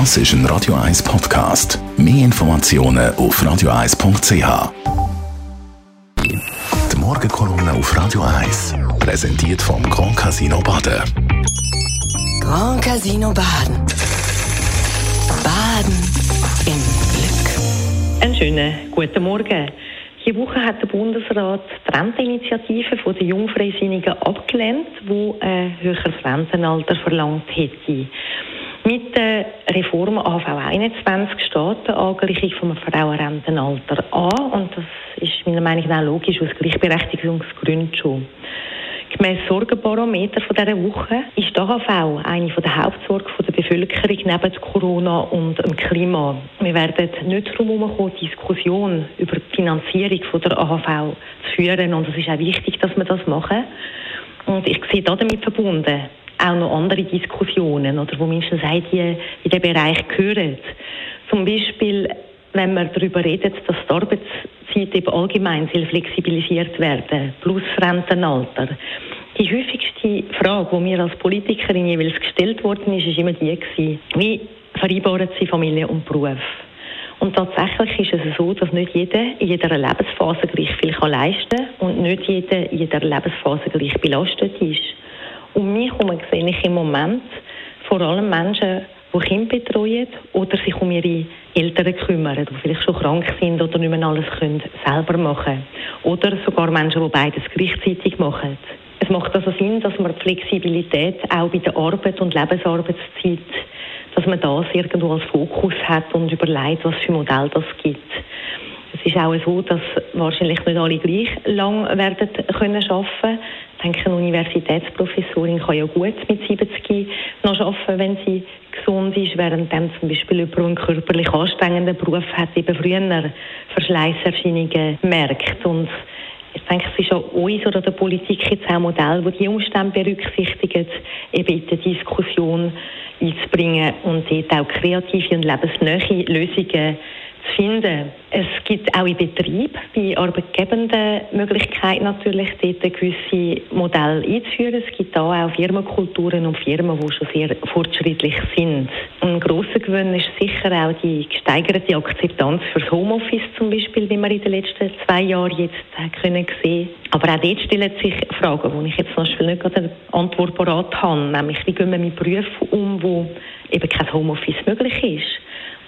Das ist ein Radio 1 Podcast. Mehr Informationen auf radio1.ch. Die Morgenkolumne auf Radio 1 präsentiert vom Grand Casino Baden. Grand Casino Baden. Baden im Glück. Einen schönen guten Morgen. Diese Woche hat der Bundesrat die Renteninitiative von den Jungfreisinnigen abgelehnt, die ein höheres Rentenalter verlangt hätte. Mit der Reform AV 21 steht die Angleichung vom Frauenrentenalter an und das ist meiner Meinung nach logisch aus Gleichberechtigungsgründen schon. Gemäss Sorgenbarometer von dieser Woche ist die AHV eine der Hauptsorgen der Bevölkerung neben Corona und dem Klima. Wir werden nicht darum herumkommen, Diskussion über die Finanzierung der AHV zu führen und es ist auch wichtig, dass wir das machen. Und ich sehe damit verbunden auch noch andere Diskussionen oder wo mindestens auch die in den Bereich gehören. Zum Beispiel, wenn man darüber redet, dass die Arbeitszeit eben allgemein soll flexibilisiert werden, plus Rentenalter. Die häufigste Frage, die mir als Politikerin jeweils gestellt worden ist, ist immer die gewesen, wie vereinbaren Sie Familie und Beruf? Und tatsächlich ist es so, dass nicht jeder in jeder Lebensphase gleich viel leisten kann und nicht jeder in jeder Lebensphase gleich belastet ist. Und mich herum sehe ich im Moment vor allem Menschen, die Kinder betreuen oder sich um ihre Eltern kümmern, die vielleicht schon krank sind oder nicht mehr alles können selber machen Oder sogar Menschen, die beides gleichzeitig machen. Es macht also Sinn, dass man die Flexibilität auch bei der Arbeit und Lebensarbeitszeit, dass man das irgendwo als Fokus hat und überlegt, was für Modell das gibt. Es ist auch so, dass wahrscheinlich nicht alle gleich lang werden können arbeiten denke, eine Universitätsprofessorin kann ja gut mit 70 noch arbeiten, wenn sie gesund ist, während dann zum Beispiel über einen körperlich anstrengenden Beruf hat, eben früher Verschleißerscheinungen merkt. Und ich denke, es ist auch uns oder der Politik jetzt auch ein Modell, das die Umstände berücksichtigt, eben in die Diskussion einzubringen und dort auch kreative und lebensnähe Lösungen zu finden. Es gibt auch in Betrieb bei Arbeitgebenden Möglichkeit natürlich, dort gewisse Modelle einzuführen. Es gibt da auch Firmenkulturen und Firmen, die schon sehr fortschrittlich sind. Ein grosser Gewinn ist sicher auch die gesteigerte Akzeptanz fürs Homeoffice zum Beispiel, wie wir in den letzten zwei Jahren jetzt können sehen. Aber auch dort stellen sich Fragen, wo ich jetzt zum Beispiel nicht gerade eine Antwort parat habe, nämlich wie gehen wir mit Berufen um, wo eben kein Homeoffice möglich ist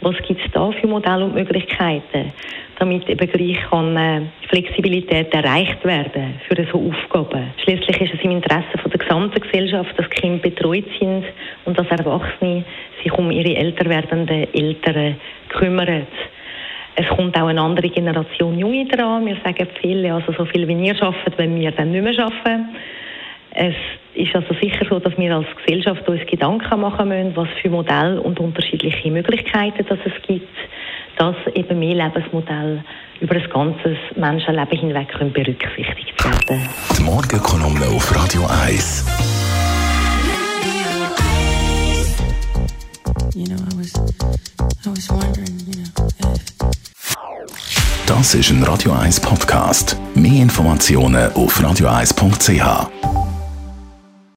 was gibt es da für Modelle und Möglichkeiten, damit eben gleich kann, äh, Flexibilität erreicht werden für so Aufgaben. Schließlich ist es im Interesse von der gesamten Gesellschaft, dass Kinder betreut sind und dass Erwachsene sich um ihre älter werdenden Eltern kümmern. Es kommt auch eine andere Generation Junge dran. Wir sagen viele, also so viel wie ihr arbeitet, wenn wir dann nicht mehr arbeiten. Es ist also sicher so, dass wir als Gesellschaft uns Gedanken machen müssen, was für Modelle und unterschiedliche Möglichkeiten dass es gibt, dass eben mehr Lebensmodelle über das ganze Menschenleben hinweg können berücksichtigt werden. Die Morgenkolumne auf Radio 1. Das ist ein Radio 1 Podcast. Mehr Informationen auf radio1.ch.